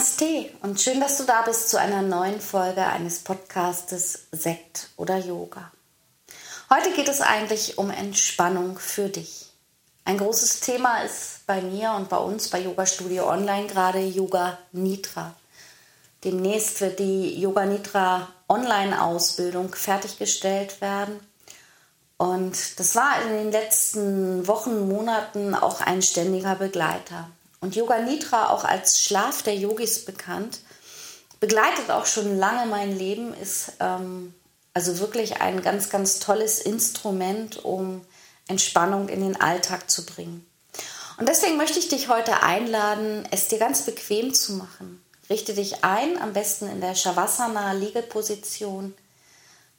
Namaste und schön, dass du da bist zu einer neuen Folge eines Podcastes Sekt oder Yoga. Heute geht es eigentlich um Entspannung für dich. Ein großes Thema ist bei mir und bei uns bei Yoga Studio Online gerade Yoga Nitra. Demnächst wird die Yoga Nitra Online-Ausbildung fertiggestellt werden. Und das war in den letzten Wochen, Monaten auch ein ständiger Begleiter. Und Yoga Nidra, auch als Schlaf der Yogis bekannt, begleitet auch schon lange mein Leben, ist ähm, also wirklich ein ganz, ganz tolles Instrument, um Entspannung in den Alltag zu bringen. Und deswegen möchte ich dich heute einladen, es dir ganz bequem zu machen. Richte dich ein, am besten in der Shavasana-Liegeposition.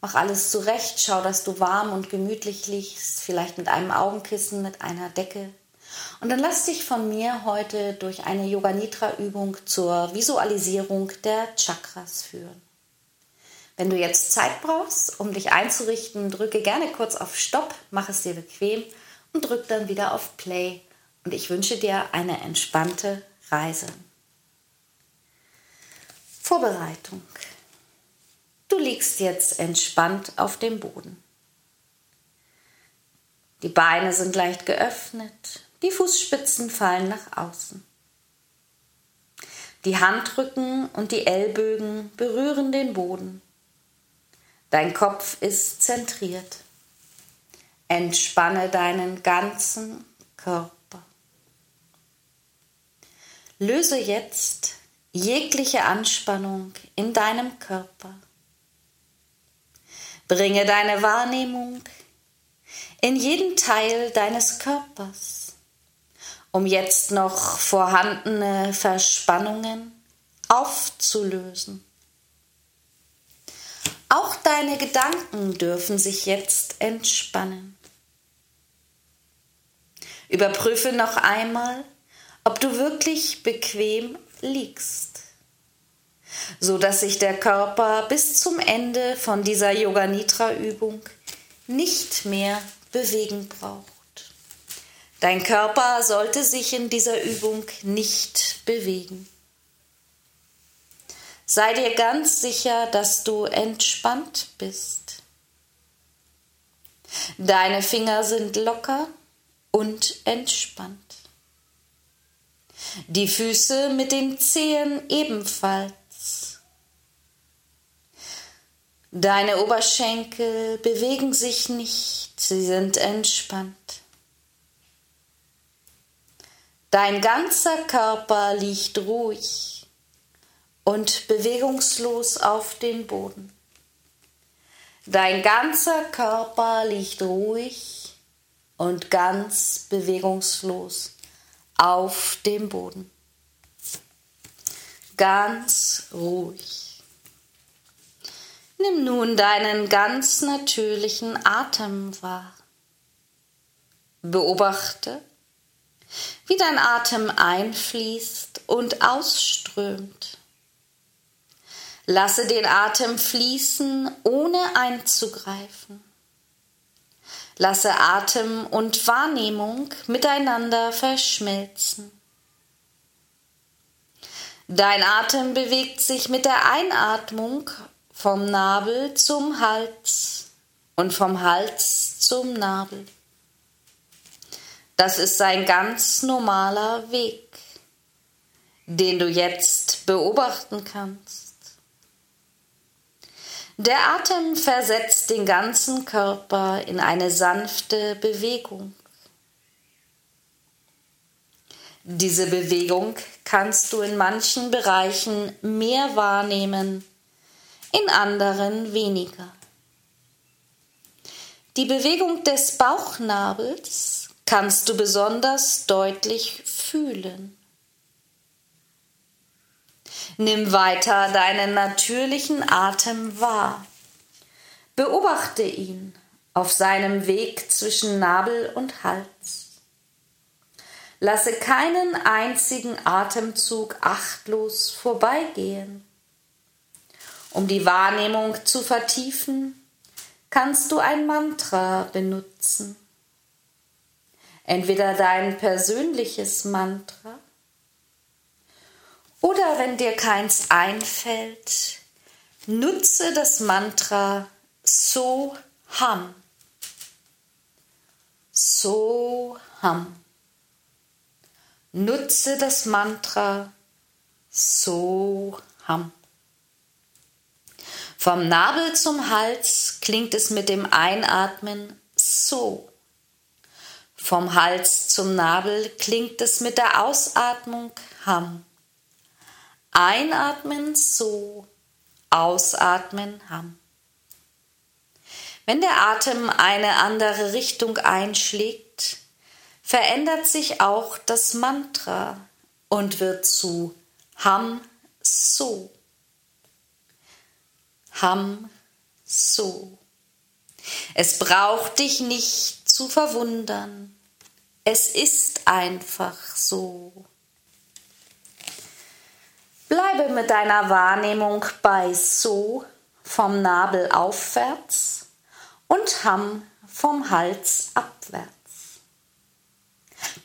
Mach alles zurecht, schau, dass du warm und gemütlich liegst, vielleicht mit einem Augenkissen, mit einer Decke, und dann lass dich von mir heute durch eine Yoga Nidra Übung zur Visualisierung der Chakras führen. Wenn du jetzt Zeit brauchst, um dich einzurichten, drücke gerne kurz auf Stopp, mach es dir bequem und drück dann wieder auf Play. Und ich wünsche dir eine entspannte Reise. Vorbereitung. Du liegst jetzt entspannt auf dem Boden. Die Beine sind leicht geöffnet, die Fußspitzen fallen nach außen. Die Handrücken und die Ellbögen berühren den Boden. Dein Kopf ist zentriert. Entspanne deinen ganzen Körper. Löse jetzt jegliche Anspannung in deinem Körper. Bringe deine Wahrnehmung in jeden Teil deines Körpers um jetzt noch vorhandene Verspannungen aufzulösen. Auch deine Gedanken dürfen sich jetzt entspannen. Überprüfe noch einmal, ob du wirklich bequem liegst, so dass sich der Körper bis zum Ende von dieser Yoga Nitra Übung nicht mehr bewegen braucht. Dein Körper sollte sich in dieser Übung nicht bewegen. Sei dir ganz sicher, dass du entspannt bist. Deine Finger sind locker und entspannt. Die Füße mit den Zehen ebenfalls. Deine Oberschenkel bewegen sich nicht, sie sind entspannt. Dein ganzer Körper liegt ruhig und bewegungslos auf dem Boden. Dein ganzer Körper liegt ruhig und ganz bewegungslos auf dem Boden. Ganz ruhig. Nimm nun deinen ganz natürlichen Atem wahr. Beobachte, wie dein Atem einfließt und ausströmt. Lasse den Atem fließen, ohne einzugreifen. Lasse Atem und Wahrnehmung miteinander verschmelzen. Dein Atem bewegt sich mit der Einatmung vom Nabel zum Hals und vom Hals zum Nabel. Das ist ein ganz normaler Weg, den du jetzt beobachten kannst. Der Atem versetzt den ganzen Körper in eine sanfte Bewegung. Diese Bewegung kannst du in manchen Bereichen mehr wahrnehmen, in anderen weniger. Die Bewegung des Bauchnabels kannst du besonders deutlich fühlen. Nimm weiter deinen natürlichen Atem wahr. Beobachte ihn auf seinem Weg zwischen Nabel und Hals. Lasse keinen einzigen Atemzug achtlos vorbeigehen. Um die Wahrnehmung zu vertiefen, kannst du ein Mantra benutzen. Entweder dein persönliches Mantra oder wenn dir keins einfällt, nutze das Mantra So Ham. So Ham. Nutze das Mantra So Ham. Vom Nabel zum Hals klingt es mit dem Einatmen so. Vom Hals zum Nabel klingt es mit der Ausatmung Ham. Einatmen so, ausatmen Ham. Wenn der Atem eine andere Richtung einschlägt, verändert sich auch das Mantra und wird zu Ham so. Ham so. Es braucht dich nicht zu verwundern. Es ist einfach so. Bleibe mit deiner Wahrnehmung bei so vom Nabel aufwärts und Ham vom Hals abwärts.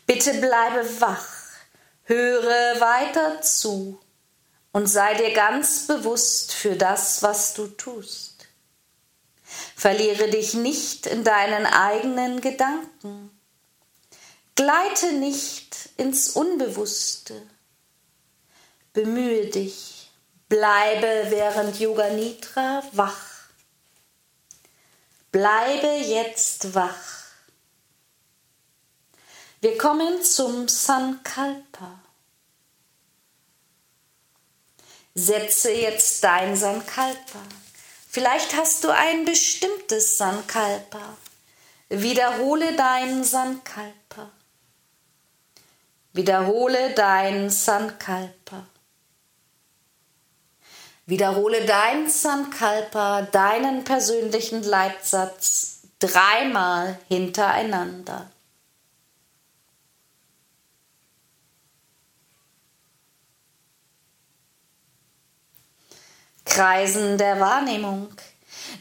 Bitte bleibe wach, höre weiter zu und sei dir ganz bewusst für das, was du tust. Verliere dich nicht in deinen eigenen Gedanken. Gleite nicht ins Unbewusste. Bemühe dich, bleibe während Yoga Nidra wach. Bleibe jetzt wach. Wir kommen zum Sankalpa. Setze jetzt dein Sankalpa. Vielleicht hast du ein bestimmtes Sankalpa. Wiederhole dein Sankalpa. Wiederhole dein Sankalpa. Wiederhole dein Sankalpa, deinen persönlichen Leitsatz dreimal hintereinander. Kreisen der Wahrnehmung.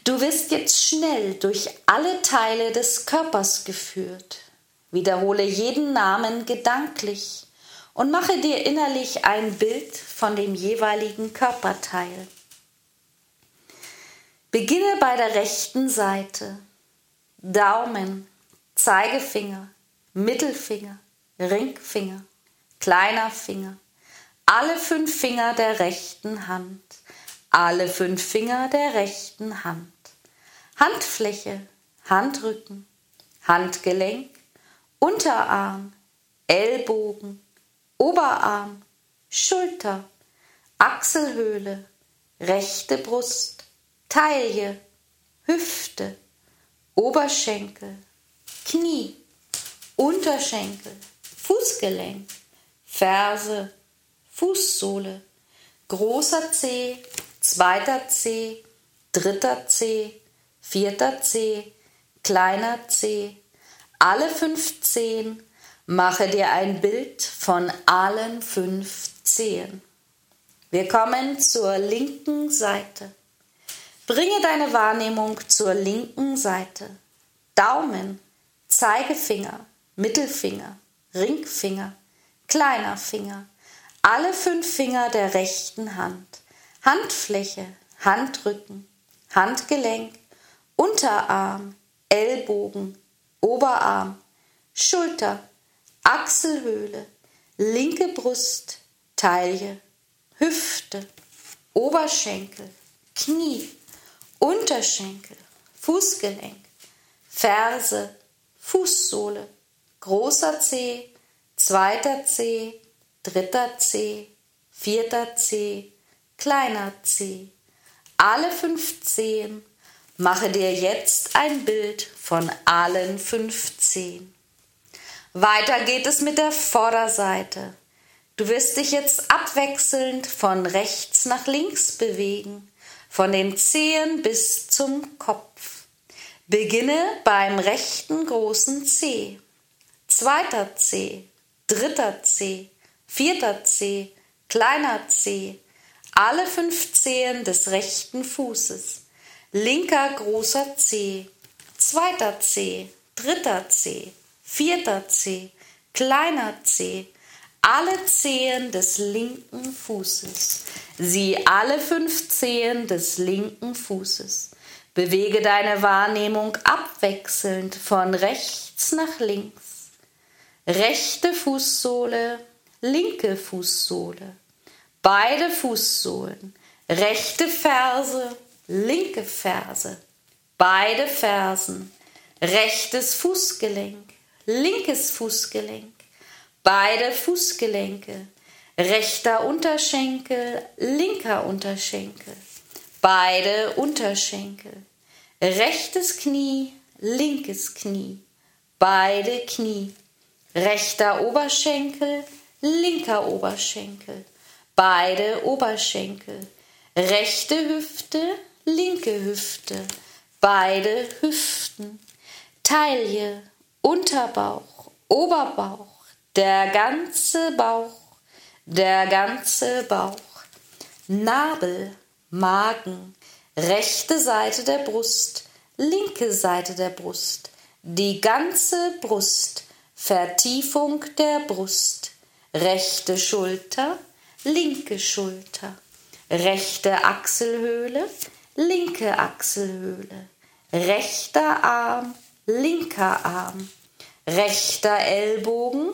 Du wirst jetzt schnell durch alle Teile des Körpers geführt. Wiederhole jeden Namen gedanklich und mache dir innerlich ein Bild von dem jeweiligen Körperteil. Beginne bei der rechten Seite. Daumen, Zeigefinger, Mittelfinger, Ringfinger, kleiner Finger, alle fünf Finger der rechten Hand alle fünf Finger der rechten Hand. Handfläche, Handrücken, Handgelenk, Unterarm, Ellbogen, Oberarm, Schulter, Achselhöhle, rechte Brust, Taille, Hüfte, Oberschenkel, Knie, Unterschenkel, Fußgelenk, Ferse, Fußsohle, großer Zeh, zweiter C, dritter C, vierter C, kleiner C, alle fünf Zehen, mache dir ein Bild von allen fünf Zehen. Wir kommen zur linken Seite. Bringe deine Wahrnehmung zur linken Seite. Daumen, Zeigefinger, Mittelfinger, Ringfinger, kleiner Finger, alle fünf Finger der rechten Hand. Handfläche, Handrücken, Handgelenk, Unterarm, Ellbogen, Oberarm, Schulter, Achselhöhle, linke Brust, Taille, Hüfte, Oberschenkel, Knie, Unterschenkel, Fußgelenk, Ferse, Fußsohle, großer Zeh, zweiter Zeh, dritter Zeh, vierter Zeh, kleiner C. Alle fünf Zehen. Mache dir jetzt ein Bild von allen fünf Zehen. Weiter geht es mit der Vorderseite. Du wirst dich jetzt abwechselnd von rechts nach links bewegen, von den Zehen bis zum Kopf. Beginne beim rechten großen C, zweiter C, dritter C, vierter C, kleiner C, alle fünf Zehen des rechten Fußes, linker großer C, zweiter C, dritter C, vierter C, kleiner C, alle Zehen des linken Fußes. Sieh alle fünf Zehen des linken Fußes. Bewege deine Wahrnehmung abwechselnd von rechts nach links. Rechte Fußsohle, linke Fußsohle. Beide Fußsohlen. Rechte Ferse, linke Ferse. Beide Fersen. Rechtes Fußgelenk, linkes Fußgelenk. Beide Fußgelenke. Rechter Unterschenkel, linker Unterschenkel. Beide Unterschenkel. Rechtes Knie, linkes Knie. Beide Knie. Rechter Oberschenkel, linker Oberschenkel. Beide Oberschenkel. Rechte Hüfte, linke Hüfte. Beide Hüften. Taille, Unterbauch, Oberbauch, der ganze Bauch, der ganze Bauch. Nabel, Magen, rechte Seite der Brust, linke Seite der Brust, die ganze Brust, Vertiefung der Brust, rechte Schulter, linke Schulter, rechte Achselhöhle, linke Achselhöhle, rechter Arm, linker Arm, rechter Ellbogen,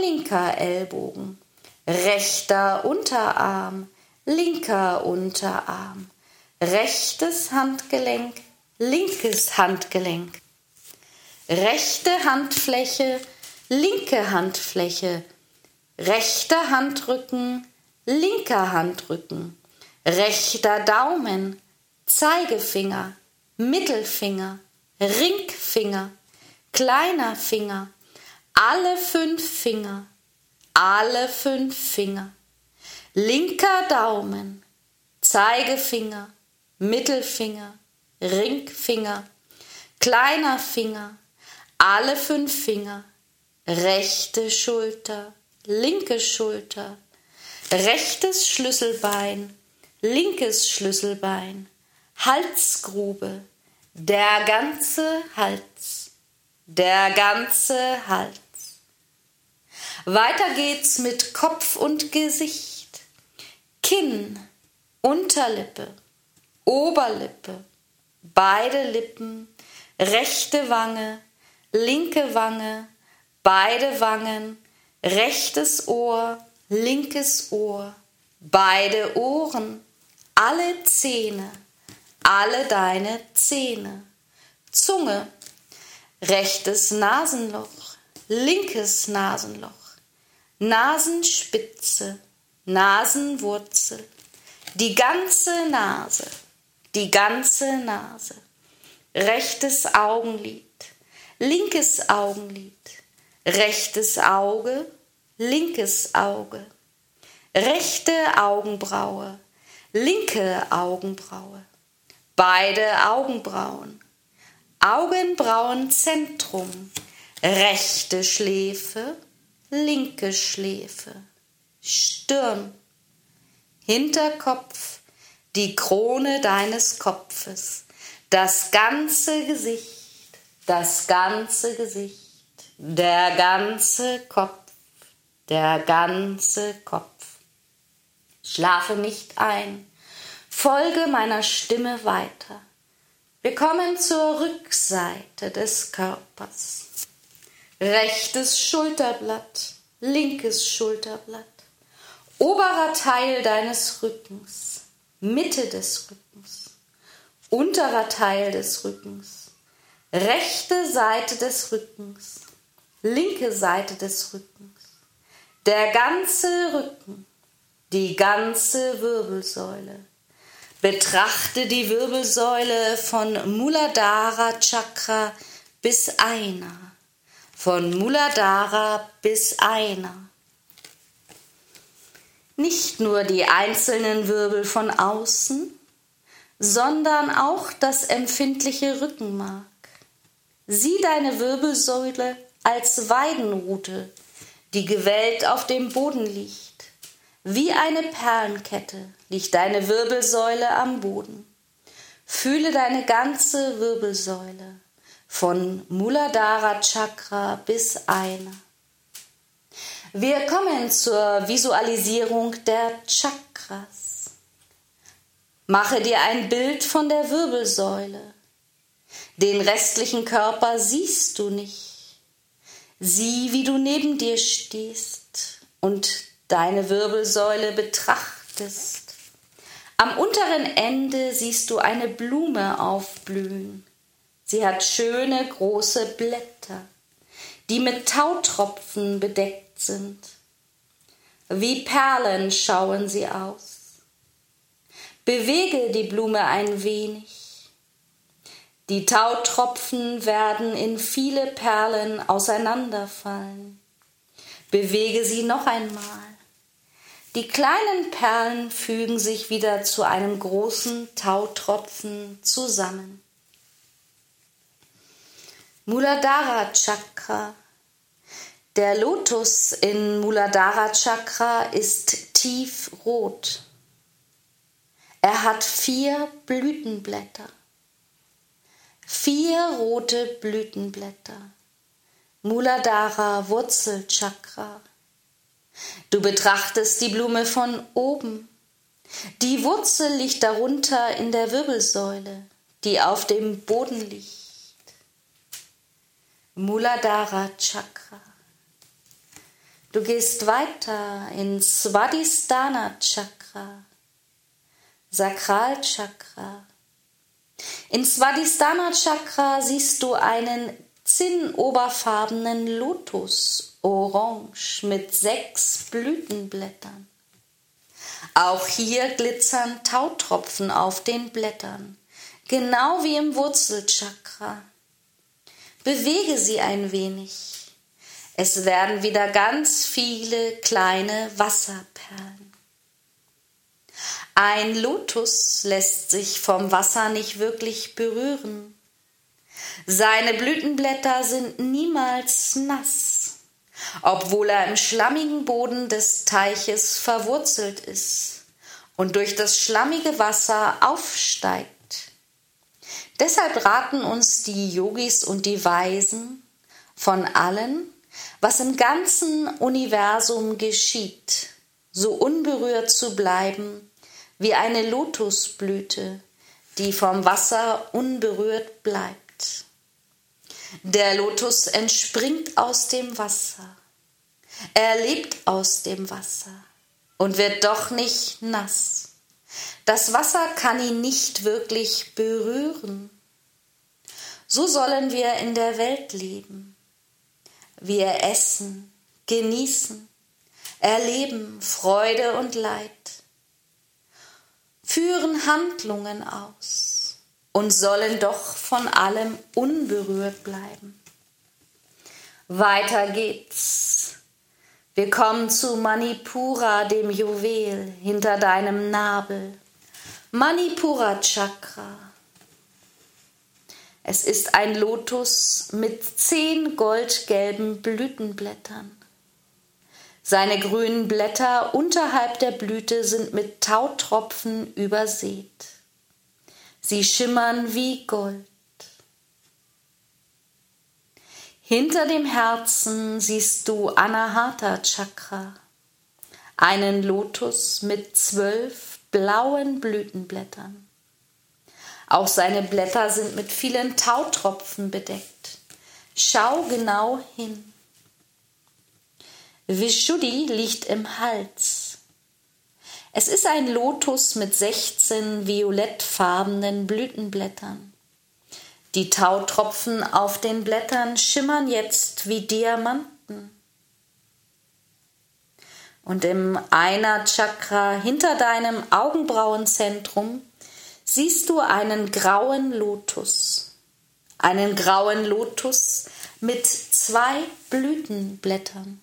linker Ellbogen, rechter Unterarm, linker Unterarm, rechtes Handgelenk, linkes Handgelenk, rechte Handfläche, linke Handfläche, rechter Handrücken, linker Handrücken, rechter Daumen, Zeigefinger, Mittelfinger, Ringfinger, kleiner Finger, alle fünf Finger, alle fünf Finger, linker Daumen, Zeigefinger, Mittelfinger, Ringfinger, kleiner Finger, alle fünf Finger, rechte Schulter, linke Schulter, rechtes Schlüsselbein, linkes Schlüsselbein, Halsgrube, der ganze Hals, der ganze Hals. Weiter geht's mit Kopf und Gesicht, Kinn, Unterlippe, Oberlippe, beide Lippen, rechte Wange, linke Wange, beide Wangen, rechtes Ohr, linkes Ohr, beide Ohren, alle Zähne, alle deine Zähne, Zunge, rechtes Nasenloch, linkes Nasenloch, Nasenspitze, Nasenwurzel, die ganze Nase, die ganze Nase, rechtes Augenlid, linkes Augenlid, rechtes Auge, linkes Auge, rechte Augenbraue, linke Augenbraue, beide Augenbrauen, Augenbrauenzentrum, rechte Schläfe, linke Schläfe, Stirn, Hinterkopf, die Krone deines Kopfes, das ganze Gesicht, das ganze Gesicht, der ganze Kopf, der ganze Kopf. Schlafe nicht ein, Folge meiner Stimme weiter. Wir kommen zur Rückseite des Körpers. Rechtes Schulterblatt, linkes Schulterblatt, oberer Teil deines Rückens, Mitte des Rückens, unterer Teil des Rückens, rechte Seite des Rückens, linke Seite des Rückens, der ganze Rücken, die ganze Wirbelsäule, Betrachte die Wirbelsäule von Muladhara Chakra bis Aina, von Muladhara bis Aina. Nicht nur die einzelnen Wirbel von außen, sondern auch das empfindliche Rückenmark. Sieh deine Wirbelsäule als Weidenrute, die gewellt auf dem Boden liegt. Wie eine Perlenkette liegt deine Wirbelsäule am Boden. Fühle deine ganze Wirbelsäule von Muladhara Chakra bis Aina. Wir kommen zur Visualisierung der Chakras. Mache dir ein Bild von der Wirbelsäule. Den restlichen Körper siehst du nicht. Sieh, wie du neben dir stehst und deine Wirbelsäule betrachtest. Am unteren Ende siehst du eine Blume aufblühen. Sie hat schöne große Blätter, die mit Tautropfen bedeckt sind. Wie Perlen schauen sie aus. Bewege die Blume ein wenig. Die Tautropfen werden in viele Perlen auseinanderfallen. Bewege sie noch einmal. Die kleinen Perlen fügen sich wieder zu einem großen Tautropfen zusammen. Muladhara Chakra. Der Lotus in Muladhara Chakra ist tiefrot. Er hat vier Blütenblätter. Vier rote Blütenblätter. Muladhara Wurzelchakra. Du betrachtest die Blume von oben. Die Wurzel liegt darunter in der Wirbelsäule, die auf dem Boden liegt. Muladhara Chakra. Du gehst weiter in Svadhisthana Chakra, Sakralchakra. In Svadhisthana Chakra siehst du einen zinnoberfarbenen Lotus orange mit sechs Blütenblättern. Auch hier glitzern Tautropfen auf den Blättern, genau wie im Wurzelchakra. Bewege sie ein wenig. Es werden wieder ganz viele kleine Wasserperlen. Ein Lotus lässt sich vom Wasser nicht wirklich berühren. Seine Blütenblätter sind niemals nass obwohl er im schlammigen Boden des Teiches verwurzelt ist und durch das schlammige Wasser aufsteigt. Deshalb raten uns die Yogis und die Weisen von allen, was im ganzen Universum geschieht, so unberührt zu bleiben wie eine Lotusblüte, die vom Wasser unberührt bleibt. Der Lotus entspringt aus dem Wasser. Er lebt aus dem Wasser und wird doch nicht nass. Das Wasser kann ihn nicht wirklich berühren. So sollen wir in der Welt leben. Wir essen, genießen, erleben Freude und Leid, führen Handlungen aus und sollen doch von allem unberührt bleiben. Weiter geht's. Wir kommen zu Manipura, dem Juwel hinter deinem Nabel. Manipura Chakra. Es ist ein Lotus mit zehn goldgelben Blütenblättern. Seine grünen Blätter unterhalb der Blüte sind mit Tautropfen übersät. Sie schimmern wie Gold. Hinter dem Herzen siehst du Anahata Chakra, einen Lotus mit zwölf blauen Blütenblättern. Auch seine Blätter sind mit vielen Tautropfen bedeckt. Schau genau hin. Vishuddhi liegt im Hals. Es ist ein Lotus mit 16 violettfarbenen Blütenblättern. Die Tautropfen auf den Blättern schimmern jetzt wie Diamanten. Und im Einer Chakra hinter deinem Augenbrauenzentrum siehst du einen grauen Lotus. Einen grauen Lotus, mit zwei Blütenblättern.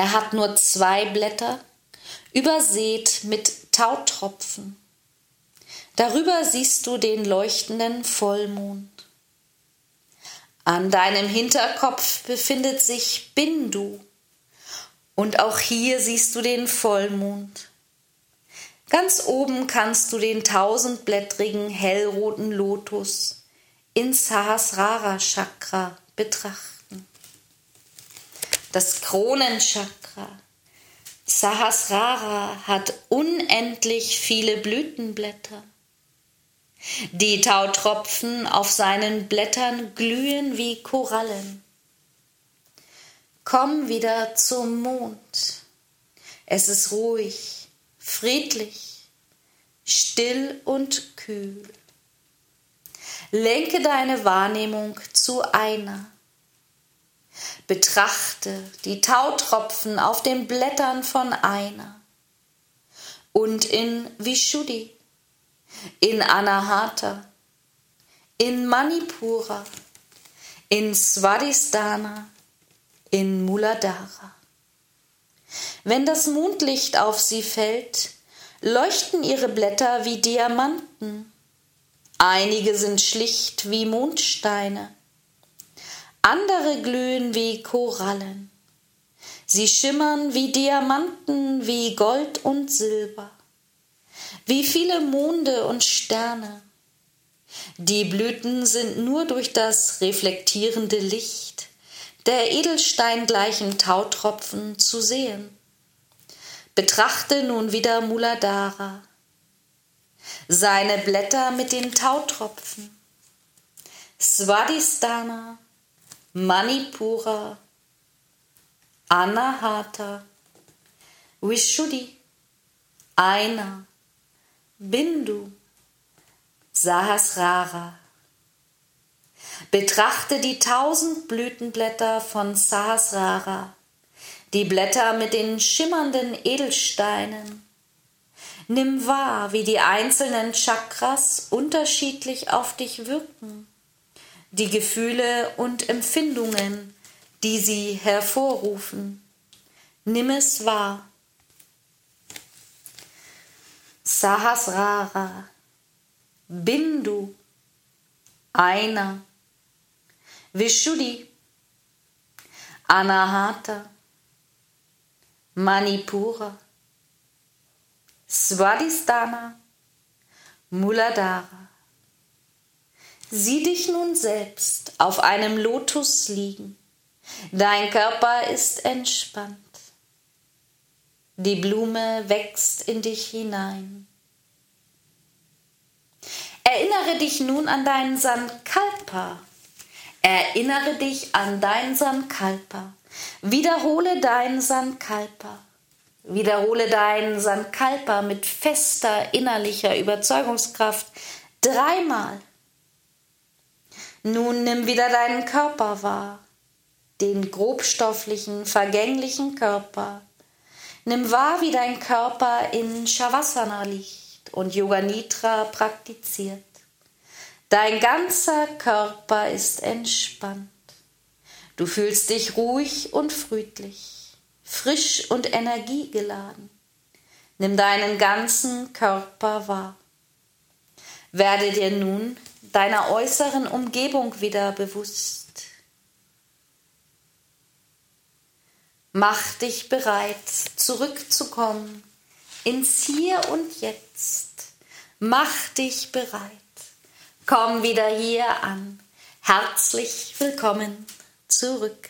Er hat nur zwei Blätter, übersät mit Tautropfen. Darüber siehst du den leuchtenden Vollmond. An deinem Hinterkopf befindet sich Bindu, und auch hier siehst du den Vollmond. Ganz oben kannst du den tausendblättrigen hellroten Lotus in Sahasrara Chakra betrachten. Das Kronenchakra Sahasrara hat unendlich viele Blütenblätter. Die Tautropfen auf seinen Blättern glühen wie Korallen. Komm wieder zum Mond. Es ist ruhig, friedlich, still und kühl. Lenke deine Wahrnehmung zu einer. Betrachte die Tautropfen auf den Blättern von einer und in Vishuddhi, in Anahata, in Manipura, in Svadhisthana, in Muladhara. Wenn das Mondlicht auf sie fällt, leuchten ihre Blätter wie Diamanten. Einige sind schlicht wie Mondsteine, andere glühen wie Korallen. Sie schimmern wie Diamanten, wie Gold und Silber. Wie viele Monde und Sterne. Die Blüten sind nur durch das reflektierende Licht der edelsteingleichen Tautropfen zu sehen. Betrachte nun wieder Muladhara. Seine Blätter mit den Tautropfen. Svadhisthana, Manipura, Anahata, Vishuddhi, Aina, Bindu, Sahasrara. Betrachte die tausend Blütenblätter von Sahasrara, die Blätter mit den schimmernden Edelsteinen. Nimm wahr, wie die einzelnen Chakras unterschiedlich auf dich wirken, die Gefühle und Empfindungen, die sie hervorrufen. Nimm es wahr. Sahasrara, Bindu, einer, Vishuddhi, Anahata, Manipura, Svadhisthana, Muladhara. Sieh dich nun selbst auf einem Lotus liegen. Dein Körper ist entspannt. Die Blume wächst in dich hinein. Erinnere dich nun an deinen Sankalpa, Erinnere dich an dein Sankalpa. Wiederhole dein Sankalpa. Wiederhole dein Sankalpa mit fester innerlicher Überzeugungskraft dreimal. Nun nimm wieder deinen Körper wahr, den grobstofflichen, vergänglichen Körper. Nimm wahr, wie dein Körper in Shavasana liegt und Yoga Nitra praktiziert. Dein ganzer Körper ist entspannt. Du fühlst dich ruhig und friedlich, frisch und energiegeladen. Nimm deinen ganzen Körper wahr. Werde dir nun deiner äußeren Umgebung wieder bewusst. Mach dich bereit, zurückzukommen ins Hier und Jetzt. Mach dich bereit. Komm wieder hier an. Herzlich willkommen zurück.